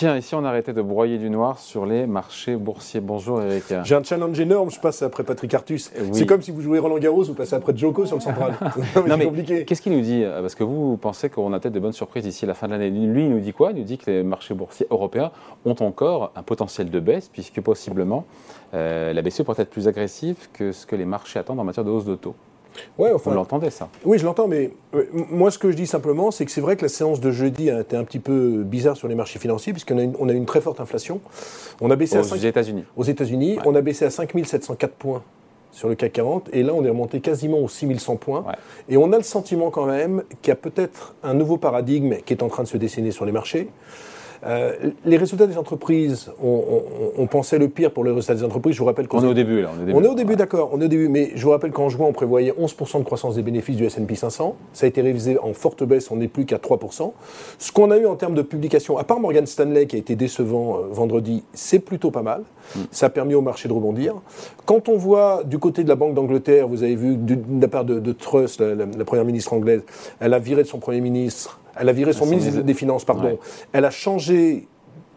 Tiens, ici on arrêtait de broyer du noir sur les marchés boursiers. Bonjour Eric. J'ai un challenge énorme, je passe après Patrick Artus. C'est comme si vous jouez Roland Garros, vous passez après Joko sur le central. non, mais, compliqué. Qu'est-ce qu'il nous dit Parce que vous pensez qu'on a peut-être de bonnes surprises ici à la fin de l'année. Lui, il nous dit quoi? Il nous dit que les marchés boursiers européens ont encore un potentiel de baisse, puisque possiblement euh, la BCE pourrait être plus agressive que ce que les marchés attendent en matière de hausse de taux. Ouais, enfin, Vous l'entendez ça? Oui, je l'entends, mais euh, moi ce que je dis simplement, c'est que c'est vrai que la séance de jeudi a été un petit peu bizarre sur les marchés financiers, puisqu'on a, une, on a une très forte inflation. On a baissé aux États-Unis. Aux États-Unis, on a baissé à 5704 points sur le CAC 40, et là on est remonté quasiment aux 6100 points. Et on a le sentiment quand même qu'il y a peut-être un nouveau paradigme qui est en train de se dessiner sur les marchés. Euh, les résultats des entreprises, on, pensait le pire pour les résultats des entreprises. Je vous rappelle qu'on est au début. Là, on est au début, d'accord. On est au début, mais je vous rappelle qu'en juin, on prévoyait 11% de croissance des bénéfices du S&P 500. Ça a été révisé en forte baisse. On n'est plus qu'à 3%. Ce qu'on a eu en termes de publication, à part Morgan Stanley qui a été décevant euh, vendredi, c'est plutôt pas mal. Hmm. Ça a permis au marché de rebondir. Quand on voit du côté de la Banque d'Angleterre, vous avez vu de, la part de, Truss, la première ministre anglaise, elle a viré de son premier ministre elle a viré son ministre des Finances, pardon. Elle a changé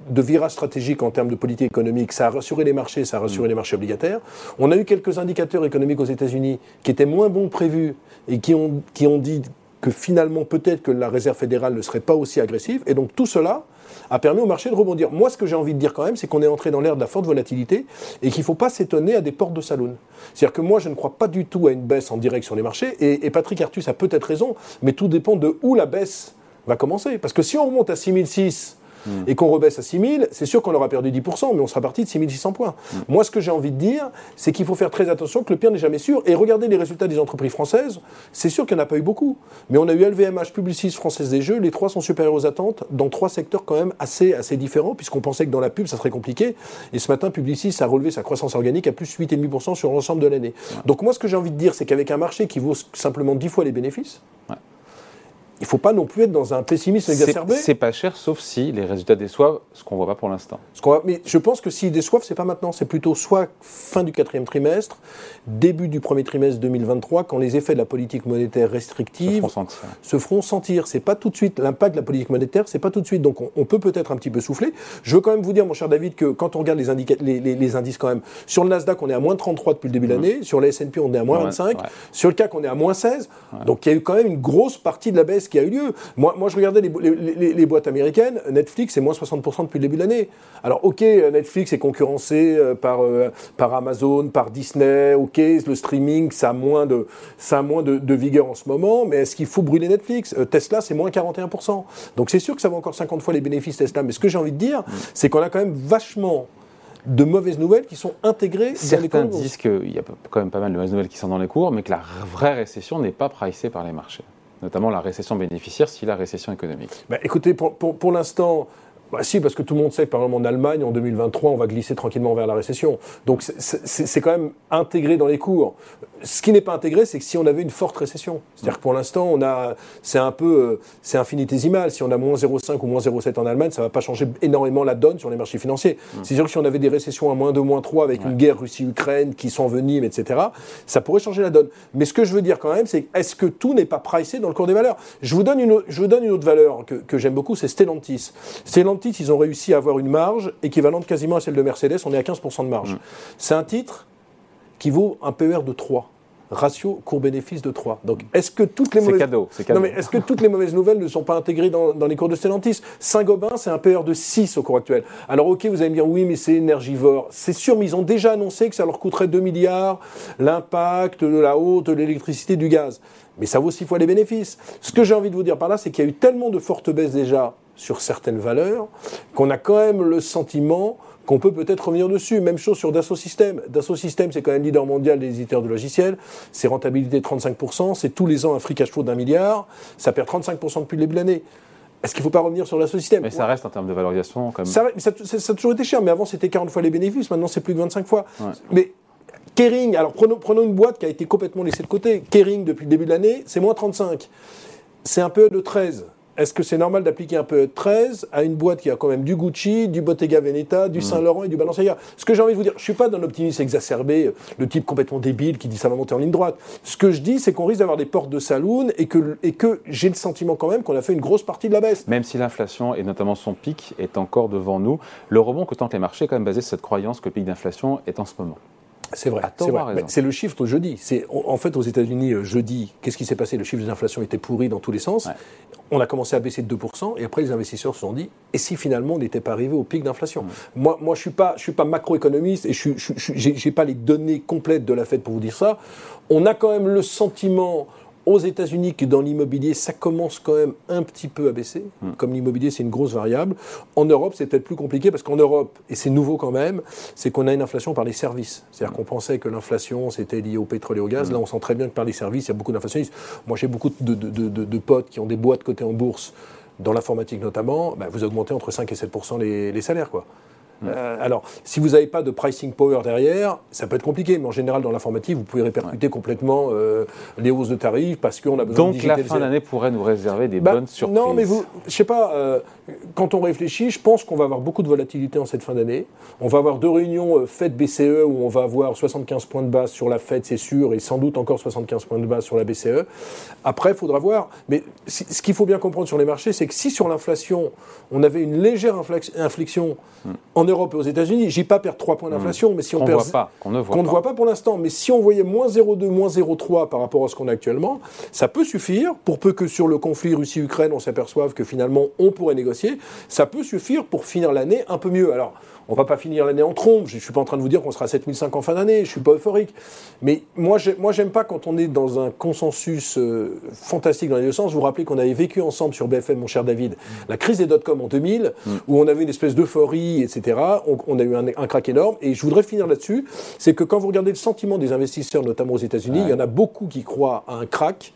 de virage stratégique en termes de politique économique, ça a rassuré les marchés, ça a rassuré mm. les marchés obligataires. On a eu quelques indicateurs économiques aux États-Unis qui étaient moins bons que prévus et qui ont, qui ont dit que finalement peut-être que la Réserve fédérale ne serait pas aussi agressive. Et donc tout cela a permis au marché de rebondir. Moi, ce que j'ai envie de dire quand même, c'est qu'on est entré dans l'ère de la forte volatilité et qu'il ne faut pas s'étonner à des portes de saloon. C'est-à-dire que moi, je ne crois pas du tout à une baisse en direct sur les marchés. Et, et Patrick Artus a peut-être raison, mais tout dépend de où la baisse va commencer. Parce que si on remonte à 6006 hmm. et qu'on rebaisse à 6000, c'est sûr qu'on aura perdu 10%, mais on sera parti de 6600 points. Hmm. Moi, ce que j'ai envie de dire, c'est qu'il faut faire très attention, que le pire n'est jamais sûr. Et regardez les résultats des entreprises françaises, c'est sûr qu'il n'y en a pas eu beaucoup. Mais on a eu LVMH, Publicis, Française des Jeux, les trois sont supérieurs aux attentes, dans trois secteurs quand même assez, assez différents, puisqu'on pensait que dans la pub, ça serait compliqué. Et ce matin, Publicis a relevé sa croissance organique à plus 8,5% sur l'ensemble de l'année. Donc moi, ce que j'ai envie de dire, c'est qu'avec un marché qui vaut simplement 10 fois les bénéfices, il ne faut pas non plus être dans un pessimisme exacerbé. C'est pas cher, sauf si les résultats déçoivent, ce qu'on ne voit pas pour l'instant. Mais je pense que s'ils déçoivent, c'est pas maintenant. C'est plutôt soit fin du quatrième trimestre, début du premier trimestre 2023, quand les effets de la politique monétaire restrictive se feront sentir. C'est pas tout de suite. L'impact de la politique monétaire, c'est pas tout de suite. Donc on, peut peut-être un petit peu souffler. Je veux quand même vous dire, mon cher David, que quand on regarde les, les, indices quand même, sur le Nasdaq, on est à moins 33 depuis le début de mmh. l'année. Sur le S&P, on est à moins 25. Sur le CAC, on est à moins 16. Donc il y a eu quand même une grosse partie de la baisse qui a eu lieu. Moi, moi je regardais les, boîtes américaines, Netflix, c'est moins 60% depuis le début de l'année. Alors, ok, Netflix est concurrencé euh, par, euh, par Amazon, par Disney, ok, le streaming, ça a moins de, ça a moins de, vigueur en ce moment, mais est-ce qu'il faut brûler Netflix? Euh, Tesla, c'est moins 41%. Donc, c'est sûr que ça va encore 50 fois les bénéfices Tesla, mais ce que j'ai envie de dire, mm. c'est qu'on a quand même vachement de mauvaises nouvelles qui sont intégrées Certains dans les cours. disent qu'il y a quand même pas mal de mauvaises nouvelles qui sont dans les cours, mais que la vraie récession n'est pas pricée par les marchés notamment la récession bénéficiaire, si la récession économique bah, Écoutez, pour, l'instant, bah si, parce que tout le monde sait que par exemple en Allemagne, en 2023, on va glisser tranquillement vers la récession. Donc c'est quand même intégré dans les cours. Ce qui n'est pas intégré, c'est que si on avait une forte récession, c'est-à-dire que pour l'instant, on a, c'est un peu, euh, c'est infinitésimal. Si on a moins 0,5 ou moins 0,7 en Allemagne, ça ne va pas changer énormément la donne sur les marchés financiers. Mmh. C'est sûr que si on avait des récessions à moins 2, moins 3 avec une guerre Russie-Ukraine qui s'envenime, etc., ça pourrait changer la donne. Mais ce que je veux dire quand même, c'est est-ce que tout n'est pas pricé dans le cours des valeurs? Je vous, donne une, je vous donne une autre valeur que, que j'aime beaucoup, c'est Stellantis. Stellantis ils ont réussi à avoir une marge équivalente quasiment à celle de Mercedes. On est à 15% de marge. Mm. C'est un titre qui vaut un PER de 3 ratio court-bénéfice de 3. Donc, est-ce que toutes les mauvaises... cadeau, Non, mais est-ce que toutes les mauvaises nouvelles ne sont pas intégrées dans, les cours de Stellantis? Saint-Gobain, c'est un PER de 6 au cours actuel. Alors, ok, vous allez me dire, oui, mais c'est énergivore. C'est sûr, mais ils ont déjà annoncé que ça leur coûterait 2 milliards, l'impact de la haute, de l'électricité, du gaz. Mais ça vaut 6 fois les bénéfices. Ce que j'ai envie de vous dire par là, c'est qu'il y a eu tellement de fortes baisses déjà sur certaines valeurs, qu'on a quand même le sentiment qu'on peut peut-être revenir dessus. Même chose sur Dassault Systèmes. Dassault Systèmes, c'est quand même leader mondial des éditeurs de logiciels. C'est rentabilité de 35%, c'est tous les ans un free cash flow d'un milliard. Ça perd 35% depuis le début de l'année. Est-ce qu'il ne faut pas revenir sur Dassault Systèmes? Mais ça reste en termes de valorisation quand même. Ça, ça, a toujours été cher, mais avant c'était 40 fois les bénéfices, maintenant c'est plus que 25 fois. Mais Kering, alors prenons, prenons, une boîte qui a été complètement laissée de côté. Kering, depuis le début de l'année, c'est moins 35. C'est un peu de 13 est-ce que c'est normal d'appliquer un peu 13 à une boîte qui a quand même du Gucci, du Bottega Veneta, du mm. Saint-Laurent et du Balenciaga? Ce que j'ai envie de vous dire, je suis pas d'un optimisme exacerbé, le type complètement débile qui dit ça va monter en ligne droite. Ce que je dis, c'est qu'on risque d'avoir des portes de saloon et que, et que j'ai le sentiment quand même qu'on a fait une grosse partie de la baisse. Même si l'inflation, et notamment son pic, est encore devant nous, le rebond que tentent les marchés est quand même basé sur cette croyance que le pic d'inflation est en ce moment. C'est vrai. C'est le chiffre jeudi. C'est en fait aux États-Unis euh, jeudi. Qu'est-ce qui s'est passé? Le chiffre d'inflation était pourri dans tous les sens. On a commencé à baisser de 2% et après les investisseurs se sont dit et si finalement on n'était pas arrivé au pic d'inflation? Moi, moi je suis pas, je suis pas macroéconomiste et je n'ai pas les données complètes de la Fed pour vous dire ça. On a quand même le sentiment aux États-Unis que dans l'immobilier, ça commence quand même un petit peu à baisser. Hmm. Comme l'immobilier, c'est une grosse variable. En Europe, c'est peut-être plus compliqué parce qu'en Europe, et c'est nouveau quand même, c'est qu'on a une inflation par les services. C'est-à-dire qu'on pensait que l'inflation, c'était lié au pétrole et au gaz. Hmm. Là, on sent très bien que par les services, il y a beaucoup d'inflationnistes. Moi, j'ai beaucoup de, de, potes qui ont des boîtes cotées en bourse, dans l'informatique notamment. Ben, vous augmentez entre 5 et 7 les, les salaires, quoi. Euh, alors, si vous n'avez pas de pricing power derrière, ça peut être compliqué, mais en général, dans l'informatique, vous pouvez répercuter complètement euh, les hausses de tarifs parce qu'on a besoin Donc, de Donc, la fin d'année pourrait nous réserver des bah, bonnes surprises. Non, mais vous, je sais pas, euh, quand on réfléchit, je pense qu'on va avoir beaucoup de volatilité en cette fin d'année. On va avoir deux réunions Fed BCE où on va avoir 75 points de base sur la Fed, c'est sûr, et sans doute encore 75 points de base sur la BCE. Après, il faudra voir. Mais ce qu'il faut bien comprendre sur les marchés, c'est que si sur l'inflation, on avait une légère inflexion hmm. en Europe et aux États-Unis, j'ai pas perdre 3 points hmm. d'inflation, mais si on, perd. pas, qu'on ne voit, voit pas pour l'instant, mais si on voyait moins 0,2, moins 0,3 par rapport à ce qu'on a actuellement, ça peut suffire pour peu que sur le conflit Russie-Ukraine, on s'aperçoive que finalement on pourrait négocier. Ça peut suffire pour finir l'année un peu mieux. Alors, on va pas finir l'année en trompe. Je ne suis pas en train de vous dire qu'on sera à 7005 en fin d'année. Je ne suis pas euphorique. Mais moi, moi, j'aime pas quand on est dans un consensus euh, fantastique dans les deux sens. Vous vous rappelez qu'on avait vécu ensemble sur BFM, mon cher David, la crise des dot-com en 2000, mm. où on avait une espèce d'euphorie, etc. On, a eu un, un, crack énorme. Et je voudrais finir là-dessus. C'est que quand vous regardez le sentiment des investisseurs, notamment aux États-Unis, il y en a beaucoup qui croient à un crack.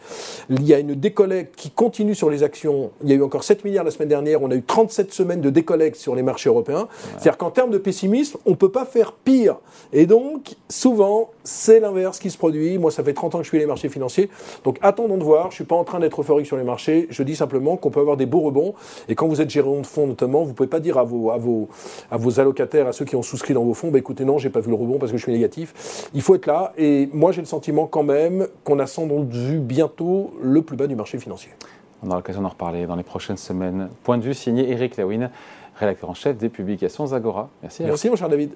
Il y a une décollecte qui continue sur les actions. Il y a eu encore 7 milliards la semaine dernière. On a eu 37 semaines de décollecte sur les marchés européens. C'est-à-dire qu'en termes de pessimisme, on ne peut pas faire pire. Et donc, souvent, c'est l'inverse qui se produit. Moi, ça fait 30 ans que je suis les marchés financiers. Donc, attendons de voir. Je ne suis pas en train d'être euphorique sur les marchés. Je dis simplement qu'on peut avoir des beaux rebonds. Et quand vous êtes gérant de fonds, notamment, vous ne pouvez pas dire à vos, à, vos, à vos allocataires, à ceux qui ont souscrit dans vos fonds, bah, écoutez, non, j'ai pas vu le rebond parce que je suis négatif. Il faut être là. Et moi, j'ai le sentiment quand même qu'on a sans doute vu bientôt le plus bas du marché financier. On aura l'occasion d'en reparler dans les prochaines semaines. Point de vue signé Eric Lewin rédacteur en chef des publications Zagora. Merci. Merci, mon cher David.